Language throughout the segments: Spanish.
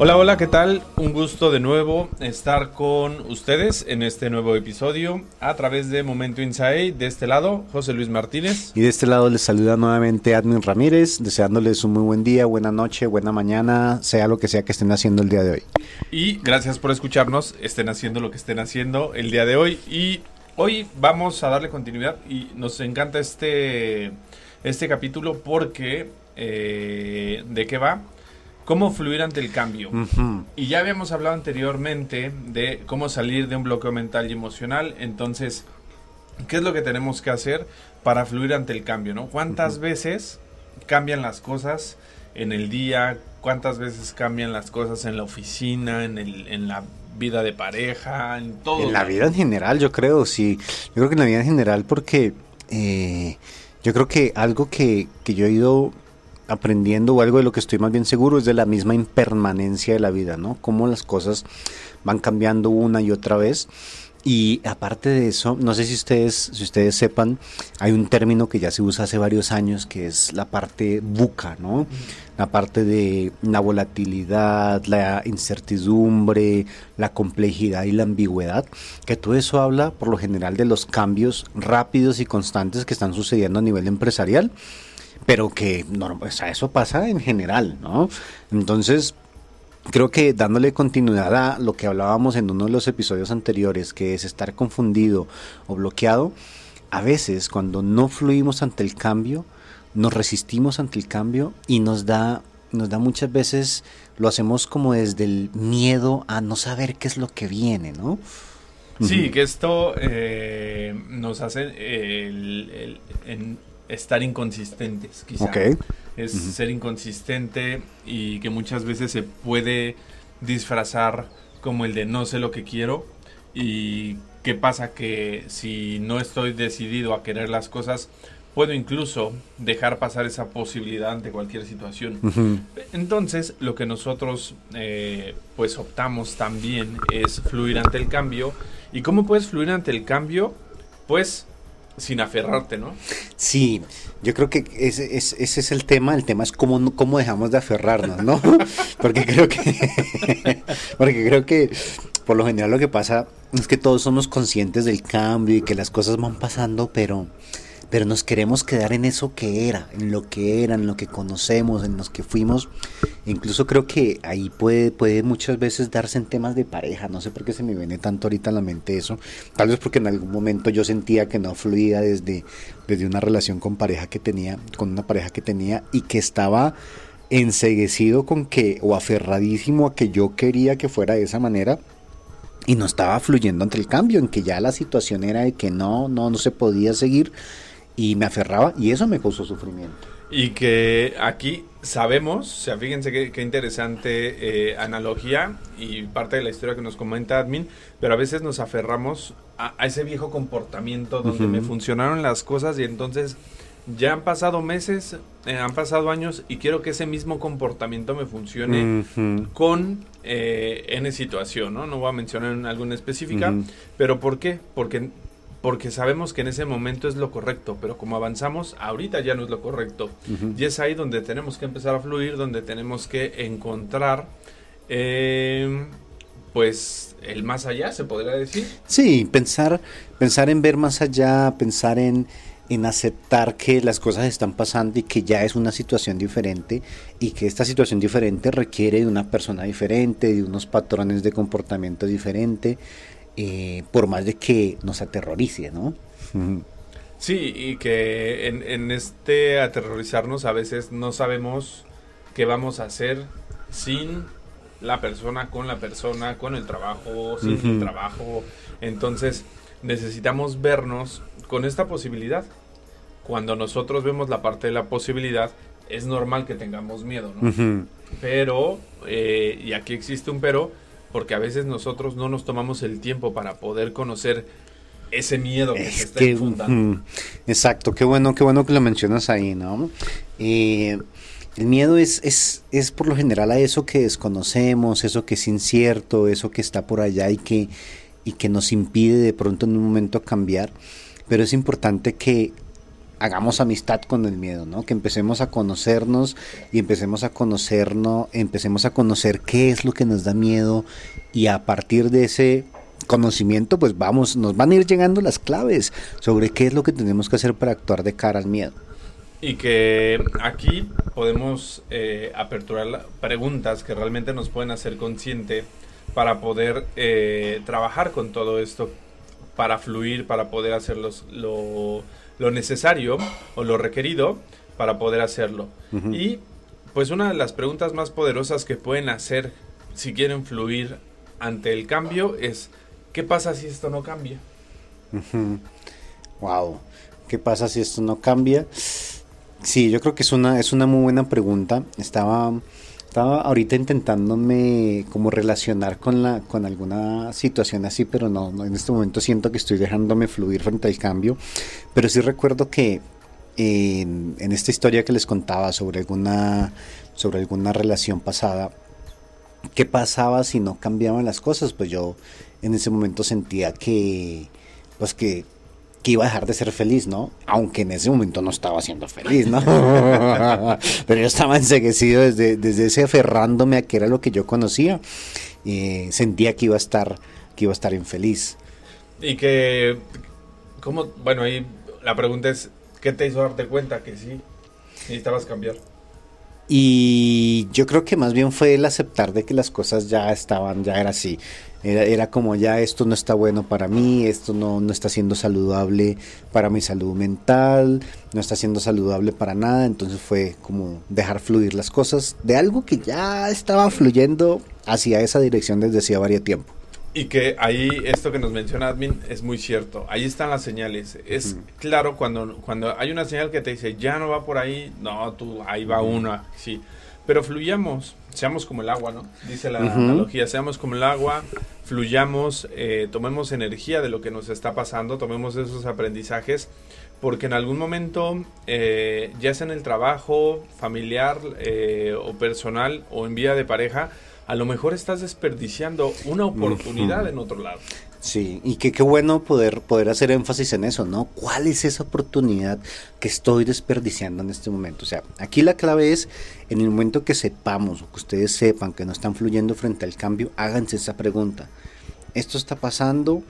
Hola, hola, ¿qué tal? Un gusto de nuevo estar con ustedes en este nuevo episodio a través de Momento Inside. De este lado, José Luis Martínez. Y de este lado les saluda nuevamente Admin Ramírez, deseándoles un muy buen día, buena noche, buena mañana, sea lo que sea que estén haciendo el día de hoy. Y gracias por escucharnos, estén haciendo lo que estén haciendo el día de hoy. Y hoy vamos a darle continuidad y nos encanta este, este capítulo porque... Eh, ¿De qué va? Cómo fluir ante el cambio. Y ya habíamos hablado anteriormente de cómo salir de un bloqueo mental y emocional. Entonces, ¿qué es lo que tenemos que hacer para fluir ante el cambio? ¿no? ¿Cuántas veces cambian las cosas en el día? ¿Cuántas veces cambian las cosas en la oficina, en, el, en la vida de pareja, en todo? En la vida en general, yo creo, sí. Yo creo que en la vida en general porque... Eh, yo creo que algo que, que yo he ido aprendiendo o algo de lo que estoy más bien seguro es de la misma impermanencia de la vida, ¿no? Cómo las cosas van cambiando una y otra vez. Y aparte de eso, no sé si ustedes, si ustedes sepan, hay un término que ya se usa hace varios años que es la parte buca, ¿no? La parte de la volatilidad, la incertidumbre, la complejidad y la ambigüedad, que todo eso habla por lo general de los cambios rápidos y constantes que están sucediendo a nivel empresarial pero que no, eso pasa en general, ¿no? Entonces, creo que dándole continuidad a lo que hablábamos en uno de los episodios anteriores, que es estar confundido o bloqueado, a veces cuando no fluimos ante el cambio, nos resistimos ante el cambio y nos da, nos da muchas veces, lo hacemos como desde el miedo a no saber qué es lo que viene, ¿no? Sí, que esto eh, nos hace el, en, estar inconsistentes, quizá. Es ser inconsistente y que muchas veces se puede disfrazar como el de no sé lo que quiero y qué pasa que si no estoy decidido a querer las cosas puedo incluso dejar pasar esa posibilidad ante cualquier situación. Entonces, lo que nosotros eh, pues optamos también es fluir ante el cambio. ¿Y cómo puedes fluir ante el cambio? Pues sin aferrarte, ¿no? Sí, yo creo que ese, es el tema, el tema es cómo, cómo dejamos de aferrarnos, ¿no? porque creo que, porque creo que por lo general lo que pasa es que todos somos conscientes del cambio y que las cosas van pasando, pero pero nos queremos quedar en eso que era, en lo que era, en lo que conocemos, en los que fuimos. incluso creo que ahí puede, puede muchas veces darse en temas de pareja. No sé por qué se me viene tanto ahorita a la mente eso. Tal vez porque en algún momento yo sentía que no fluía desde, desde una relación con pareja que tenía, con una pareja que tenía y que estaba enseguecido con que, o aferradísimo a que yo quería que fuera de esa manera y no estaba fluyendo ante el cambio, en que ya la situación era de que no, no, no se podía seguir y me aferraba y eso me causó sufrimiento. Y que aquí sabemos, o sea, fíjense qué, interesante eh, analogía y parte de la historia que nos comenta Admin, pero a veces nos aferramos a, ese viejo comportamiento donde me funcionaron las cosas y entonces ya han pasado meses, eh, han pasado años y quiero que ese mismo comportamiento me funcione con eh, N situación, ¿no? No voy a mencionar alguna específica, pero ¿por qué? Porque porque sabemos que en ese momento es lo correcto, pero como avanzamos, ahorita ya no es lo correcto. Y es ahí donde tenemos que empezar a fluir, donde tenemos que encontrar, em, pues, el más allá, se podría decir. Sí, pensar, pensar en ver más allá, pensar en, en aceptar que las cosas están pasando y que ya es una situación diferente y que esta situación diferente requiere de una persona diferente, de unos patrones de comportamiento diferente eh, por más de que nos aterrorice, ¿no? Sí, y que en, este aterrorizarnos a veces no sabemos qué vamos a hacer sin la persona, con la persona, con el trabajo, sin el trabajo. Entonces, necesitamos vernos con esta posibilidad. Cuando nosotros vemos la parte de la posibilidad, es normal que tengamos miedo, ¿no? Pero, eh, y aquí existe un pero, porque a veces nosotros no nos tomamos el tiempo para poder conocer ese miedo que se está infundando. exacto, qué bueno, qué bueno que lo mencionas ahí, ¿no? Eh, el miedo es, es, es por lo general a eso que desconocemos, eso que es incierto, eso que está por allá y que, y que nos impide de pronto en un momento cambiar. Pero es importante que hagamos amistad con el miedo, ¿no? Que empecemos a conocernos y empecemos a conocernos, empecemos a conocer qué es lo que nos da miedo y a partir de ese conocimiento, pues vamos, nos van a ir llegando las claves sobre qué es lo que tenemos que hacer para actuar de cara al miedo. Y que aquí podemos eh, aperturar preguntas que realmente nos pueden hacer consciente para poder eh, trabajar con todo esto, para fluir, para poder hacer lo, lo, necesario o lo requerido para poder hacerlo. Y pues una de las preguntas más poderosas que pueden hacer si quieren fluir ante el cambio es ¿qué pasa si esto no cambia? Wow, ¿qué pasa si esto no cambia? Sí, yo creo que es una, es una muy buena pregunta. Estaba, estaba ahorita intentándome como relacionar con, la, con alguna situación así, pero no, en este momento siento que estoy dejándome fluir frente al cambio. Pero sí recuerdo que en, en esta historia que les contaba sobre alguna, sobre alguna relación pasada, ¿qué pasaba si no cambiaban las cosas? Pues yo en ese momento sentía que, pues que que iba a dejar de ser feliz, ¿no? Aunque en ese momento no estaba siendo feliz, ¿no? Pero yo estaba enseguecido desde, desde ese aferrándome a que era lo que yo conocía. y sentía que iba a estar, que iba a estar infeliz. Y que, ¿cómo? Bueno, ahí la pregunta es, ¿qué te hizo darte cuenta que sí necesitabas cambiar? Y yo creo que más bien fue el aceptar de que las cosas ya estaban, ya era así. Era, como ya esto no está bueno para mí, esto no, no está siendo saludable para mi salud mental, no está siendo saludable para nada. Entonces fue como dejar fluir las cosas de algo que ya estaba fluyendo hacia esa dirección desde hacía varios tiempo. Y que ahí esto que nos menciona Admin es muy cierto. Ahí están las señales. Es claro cuando, cuando hay una señal que te dice ya no va por ahí, no, tú ahí va una, sí. Pero fluyamos, seamos como el agua, ¿no? Dice la analogía, seamos como el agua, fluyamos, eh, tomemos energía de lo que nos está pasando, tomemos esos aprendizajes, porque en algún momento, eh, ya sea en el trabajo, familiar eh, o personal o en vía de pareja, a lo mejor estás desperdiciando una oportunidad en otro lado. Sí, y qué bueno poder, poder hacer énfasis en eso, ¿no? ¿Cuál es esa oportunidad que estoy desperdiciando en este momento? O sea, aquí la clave es, en el momento que sepamos o que ustedes sepan que no están fluyendo frente al cambio, háganse esa pregunta. Esto está pasando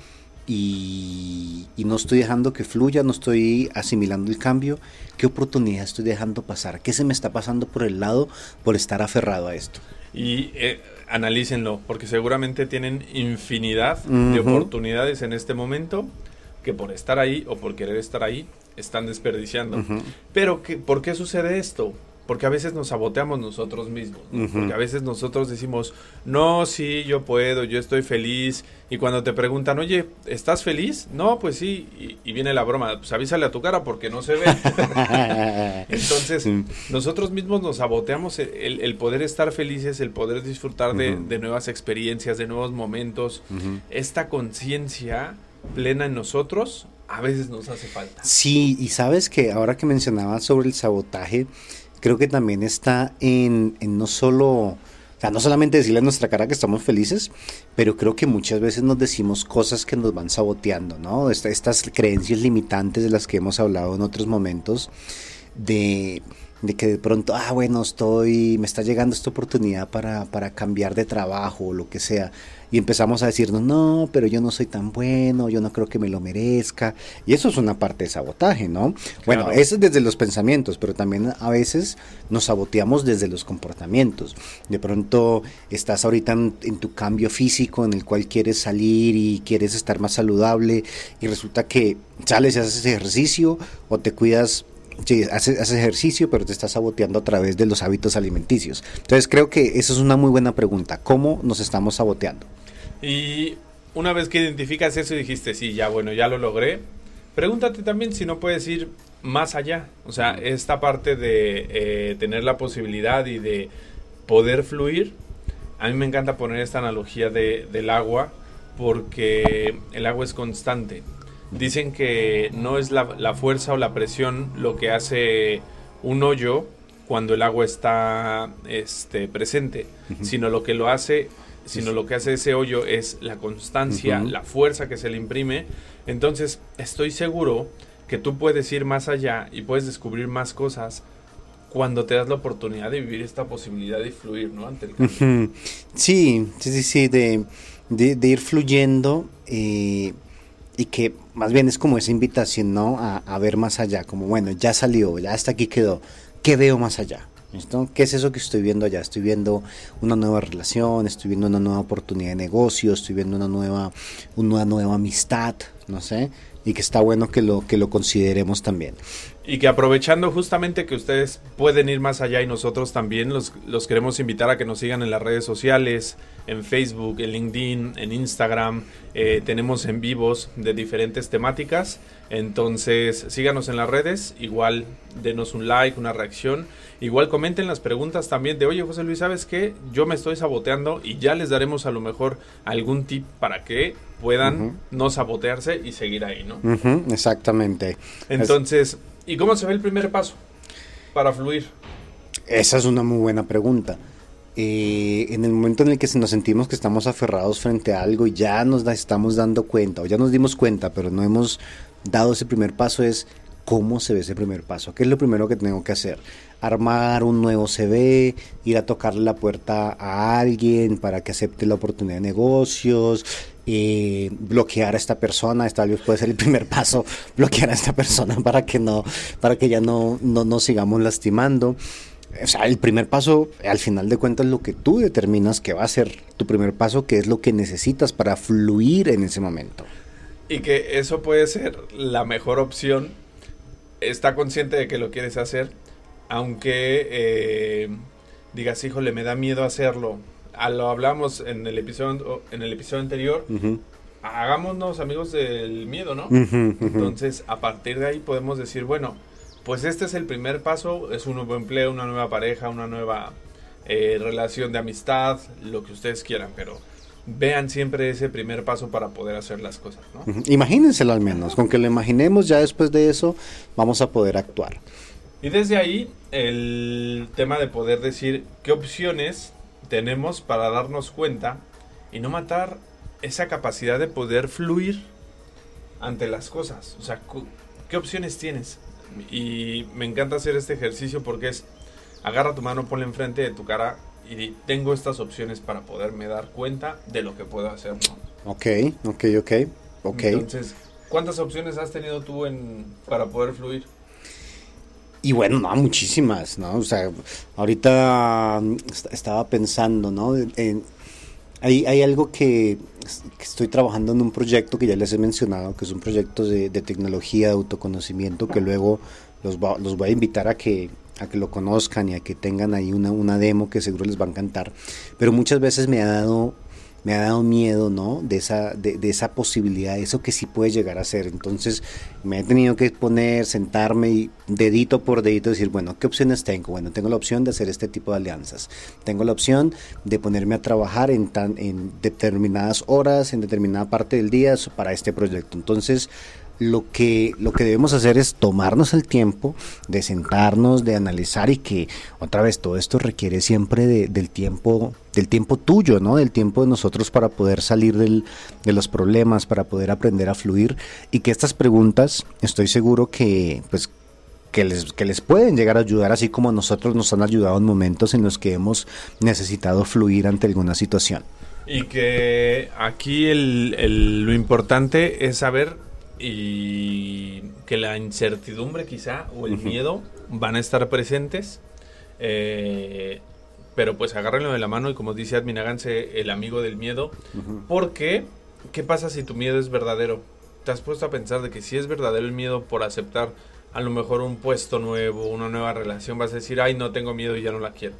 y, y no estoy dejando que fluya, no estoy asimilando el cambio. ¿Qué oportunidad estoy dejando pasar? ¿Qué se me está pasando por el lado por estar aferrado a esto? Y eh, analícenlo, porque seguramente tienen infinidad de oportunidades en este momento que por estar ahí o por querer estar ahí están desperdiciando. Pero, ¿qué, ¿por qué sucede esto? Porque a veces nos saboteamos nosotros mismos, porque a veces nosotros decimos, no, sí, yo puedo, yo estoy feliz, y cuando te preguntan, oye, ¿estás feliz? No, pues sí, y, viene la broma, pues avísale a tu cara porque no se ve. Entonces, nosotros mismos nos saboteamos el, poder estar felices, el poder disfrutar de, de, nuevas experiencias, de nuevos momentos, esta conciencia plena en nosotros a veces nos hace falta. Sí, y sabes que ahora que mencionabas sobre el sabotaje, creo que también está en, no solo, o sea, no solamente decirle a nuestra cara que estamos felices, pero creo que muchas veces nos decimos cosas que nos van saboteando, ¿no? estas creencias limitantes de las que hemos hablado en otros momentos, de de que de pronto, ah, bueno, estoy, me está llegando esta oportunidad para, para cambiar de trabajo o lo que sea. Y empezamos a decirnos, no, pero yo no soy tan bueno, yo no creo que me lo merezca. Y eso es una parte de sabotaje, ¿no? Bueno, eso es desde los pensamientos, pero también a veces nos saboteamos desde los comportamientos. De pronto estás ahorita en, en tu cambio físico en el cual quieres salir y quieres estar más saludable y resulta que sales y haces ejercicio o te cuidas Sí, haces, ejercicio, pero te estás saboteando a través de los hábitos alimenticios. Entonces creo que esa es una muy buena pregunta. ¿Cómo nos estamos saboteando? Y una vez que identificas eso y dijiste, sí, ya bueno, ya lo logré, pregúntate también si no puedes ir más allá. O sea, esta parte de eh, tener la posibilidad y de poder fluir, a mí me encanta poner esta analogía de, del agua porque el agua es constante. Dicen que no es la, la fuerza o la presión lo que hace un hoyo cuando el agua está este, presente, sino lo que lo hace, sino lo que hace ese hoyo es la constancia, la fuerza que se le imprime. Entonces, estoy seguro que tú puedes ir más allá y puedes descubrir más cosas cuando te das la oportunidad de vivir esta posibilidad de fluir, ¿no? Ante el cambio. Sí, sí, sí, sí, de, de, ir fluyendo eh, y que más bien es como esa invitación, ¿no? A, a, ver más allá, como bueno, ya salió, ya hasta aquí quedó, ¿qué veo más allá? ¿Listo? ¿Qué es eso que estoy viendo allá? Estoy viendo una nueva relación, estoy viendo una nueva oportunidad de negocio, estoy viendo una nueva, una nueva amistad, no sé, y que está bueno que lo, que lo consideremos también. Y que aprovechando justamente que ustedes pueden ir más allá y nosotros también los, los queremos invitar a que nos sigan en las redes sociales, en Facebook, en LinkedIn, en Instagram. Eh, tenemos en vivos de diferentes temáticas. Entonces síganos en las redes, igual denos un like, una reacción. Igual comenten las preguntas también de, oye José Luis, ¿sabes qué? Yo me estoy saboteando y ya les daremos a lo mejor algún tip para que puedan uh -huh. no sabotearse y seguir ahí, ¿no? Uh -huh, exactamente. Entonces, ¿y cómo se ve el primer paso para fluir? Esa es una muy buena pregunta. Eh, en el momento en el que nos sentimos que estamos aferrados frente a algo y ya nos da, estamos dando cuenta, o ya nos dimos cuenta, pero no hemos dado ese primer paso, es cómo se ve ese primer paso. ¿Qué es lo primero que tengo que hacer? Armar un nuevo CV, ir a tocarle la puerta a alguien para que acepte la oportunidad de negocios, eh, bloquear a esta persona, esta vez puede ser el primer paso, bloquear a esta persona para que no, para que ya no, no nos sigamos lastimando. O sea, el primer paso, al final de cuentas, lo que tú determinas que va a ser tu primer paso, que es lo que necesitas para fluir en ese momento. Y que eso puede ser la mejor opción. Está consciente de que lo quieres hacer, aunque eh, digas, híjole, me da miedo hacerlo. A lo hablamos en el episodio, en el episodio anterior. Uh -huh. Hagámonos amigos del miedo, ¿no? Uh -huh, uh -huh. Entonces, a partir de ahí podemos decir, bueno, pues este es el primer paso, es un nuevo empleo, una nueva pareja, una nueva eh, relación de amistad, lo que ustedes quieran, pero vean siempre ese primer paso para poder hacer las cosas, ¿no? Imagínenselo al menos, con que lo imaginemos ya después de eso vamos a poder actuar. Y desde ahí el tema de poder decir qué opciones tenemos para darnos cuenta y no matar esa capacidad de poder fluir ante las cosas. O sea, ¿qué opciones tienes? Y me encanta hacer este ejercicio porque es agarra tu mano, ponla enfrente de tu cara y tengo estas opciones para poderme dar cuenta de lo que puedo hacer. ¿no? Ok, ok, ok, ok. Entonces, ¿cuántas opciones has tenido tú en, para poder fluir? Y bueno, no, muchísimas, ¿no? O sea, ahorita estaba pensando, ¿no? En, hay, hay algo que, que, estoy trabajando en un proyecto que ya les he mencionado, que es un proyecto de, de tecnología, de autoconocimiento, que luego los, va, los voy a invitar a que, a que lo conozcan y a que tengan ahí una, una demo que seguro les va a encantar. Pero muchas veces me ha dado me ha dado miedo, ¿no? De esa, de, de, esa posibilidad, eso que sí puede llegar a ser. Entonces me he tenido que poner, sentarme y dedito por dedito decir, bueno, ¿qué opciones tengo? Bueno, tengo la opción de hacer este tipo de alianzas. Tengo la opción de ponerme a trabajar en, tan, en determinadas horas, en determinada parte del día para este proyecto. Entonces, lo que, lo que debemos hacer es tomarnos el tiempo de sentarnos, de analizar y que otra vez todo esto requiere siempre de, del tiempo, del tiempo tuyo, ¿no? Del tiempo de nosotros para poder salir del, de los problemas, para poder aprender a fluir y que estas preguntas estoy seguro que pues que les, que les pueden llegar a ayudar, así como a nosotros nos han ayudado en momentos en los que hemos necesitado fluir ante alguna situación. Y que aquí el, el, lo importante es saber y que la incertidumbre quizá o el uh -huh. miedo van a estar presentes. Eh, pero pues agárrenlo de la mano y como dice Admin, háganse el amigo del miedo. Uh -huh. Porque, ¿qué pasa si tu miedo es verdadero? ¿Te has puesto a pensar de que si es verdadero el miedo por aceptar a lo mejor un puesto nuevo, una nueva relación, vas a decir, ay, no tengo miedo y ya no la quiero.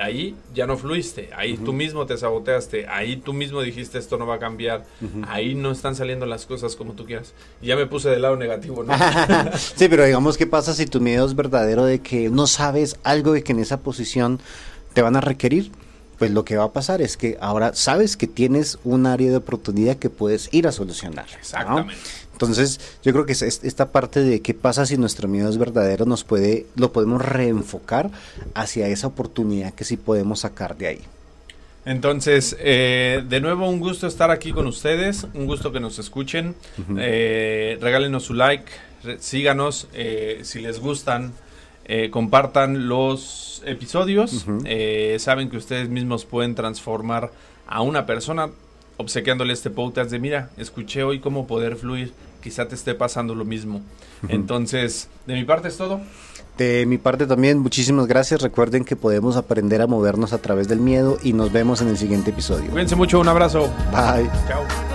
Ahí ya no fluiste, ahí tú mismo te saboteaste, ahí tú mismo dijiste esto no va a cambiar, ahí no están saliendo las cosas como tú quieras. Y ya me puse del lado negativo, ¿no? sí, pero digamos, ¿qué pasa si tu miedo es verdadero de que no sabes algo de que en esa posición te van a requerir? Pues lo que va a pasar es que ahora sabes que tienes un área de oportunidad que puedes ir a solucionar. Exactamente. Entonces, yo creo que esta parte de qué pasa si nuestro miedo es verdadero nos puede, lo podemos reenfocar hacia esa oportunidad que sí podemos sacar de ahí. Entonces, eh, de nuevo, un gusto estar aquí con ustedes, un gusto que nos escuchen. Eh, regálenos su like, síganos eh, si les gustan, compartan los episodios. saben que ustedes mismos pueden transformar a una persona obsequiándole este podcast de mira, escuché hoy cómo poder fluir, quizá te esté pasando lo mismo. Entonces, de mi parte es todo. De mi parte también, muchísimas gracias. Recuerden que podemos aprender a movernos a través del miedo y nos vemos en el siguiente episodio. Cuídense mucho, un abrazo. Bye. Chao.